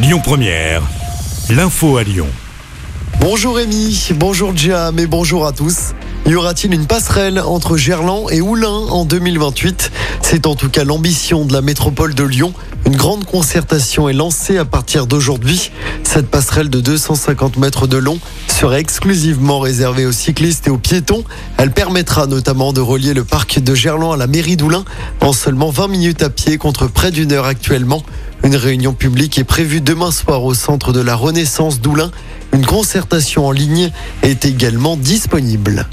Lyon Première, l'info à Lyon. Bonjour Rémi, bonjour Jam et bonjour à tous. Y aura-t-il une passerelle entre Gerland et Oulin en 2028 C'est en tout cas l'ambition de la métropole de Lyon. Une grande concertation est lancée à partir d'aujourd'hui. Cette passerelle de 250 mètres de long serait exclusivement réservée aux cyclistes et aux piétons. Elle permettra notamment de relier le parc de Gerland à la mairie d'Oulin en seulement 20 minutes à pied contre près d'une heure actuellement. Une réunion publique est prévue demain soir au centre de la Renaissance d'Oulin. Une concertation en ligne est également disponible.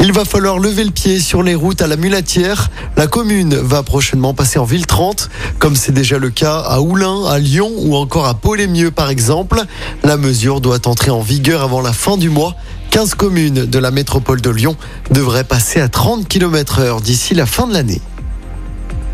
Il va falloir lever le pied sur les routes à la Mulatière. La commune va prochainement passer en ville 30, comme c'est déjà le cas à Oulin, à Lyon ou encore à Paul-et-Mieux par exemple. La mesure doit entrer en vigueur avant la fin du mois. 15 communes de la métropole de Lyon devraient passer à 30 km heure d'ici la fin de l'année.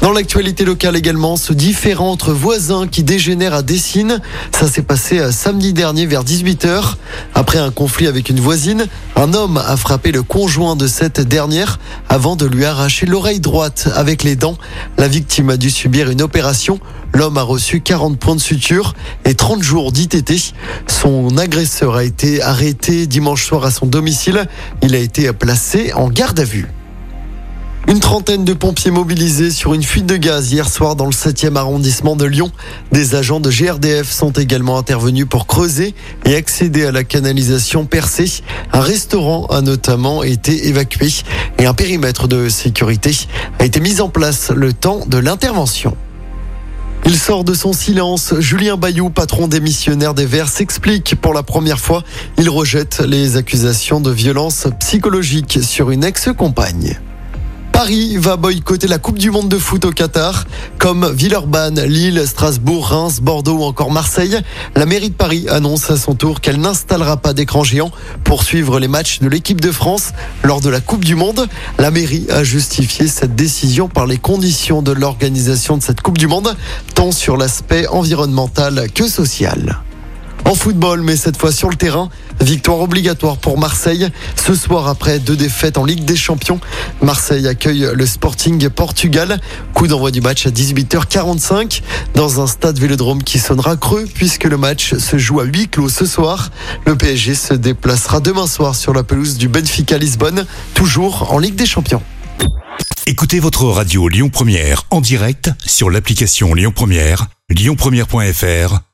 Dans l'actualité locale également, ce différend entre voisins qui dégénère à Dessine. Ça s'est passé euh, samedi dernier vers 18h. Après un conflit avec une voisine, un homme a frappé le conjoint de cette dernière avant de lui arracher l'oreille droite avec les dents. La victime a dû subir une opération. L'homme a reçu 40 points de suture et 30 jours d'ITT. Son agresseur a été arrêté dimanche soir à son domicile. Il a été placé en garde à vue. Une trentaine de pompiers mobilisés sur une fuite de gaz hier soir dans le 7e arrondissement de Lyon. Des agents de GRDF sont également intervenus pour creuser et accéder à la canalisation percée. Un restaurant a notamment été évacué et un périmètre de sécurité a été mis en place le temps de l'intervention. Il sort de son silence. Julien Bayou, patron démissionnaire des Verts, s'explique pour la première fois. Il rejette les accusations de violence psychologique sur une ex-compagne. Paris va boycotter la Coupe du Monde de foot au Qatar, comme Villeurbanne, Lille, Strasbourg, Reims, Bordeaux ou encore Marseille. La mairie de Paris annonce à son tour qu'elle n'installera pas d'écran géant pour suivre les matchs de l'équipe de France lors de la Coupe du Monde. La mairie a justifié cette décision par les conditions de l'organisation de cette Coupe du Monde, tant sur l'aspect environnemental que social. En football, mais cette fois sur le terrain, victoire obligatoire pour Marseille. Ce soir, après deux défaites en Ligue des Champions, Marseille accueille le Sporting Portugal. Coup d'envoi du match à 18h45 dans un stade Vélodrome qui sonnera creux puisque le match se joue à huis clos ce soir. Le PSG se déplacera demain soir sur la pelouse du Benfica Lisbonne, toujours en Ligue des Champions. Écoutez votre radio Lyon Première en direct sur l'application Lyon Première, lyonpremière.fr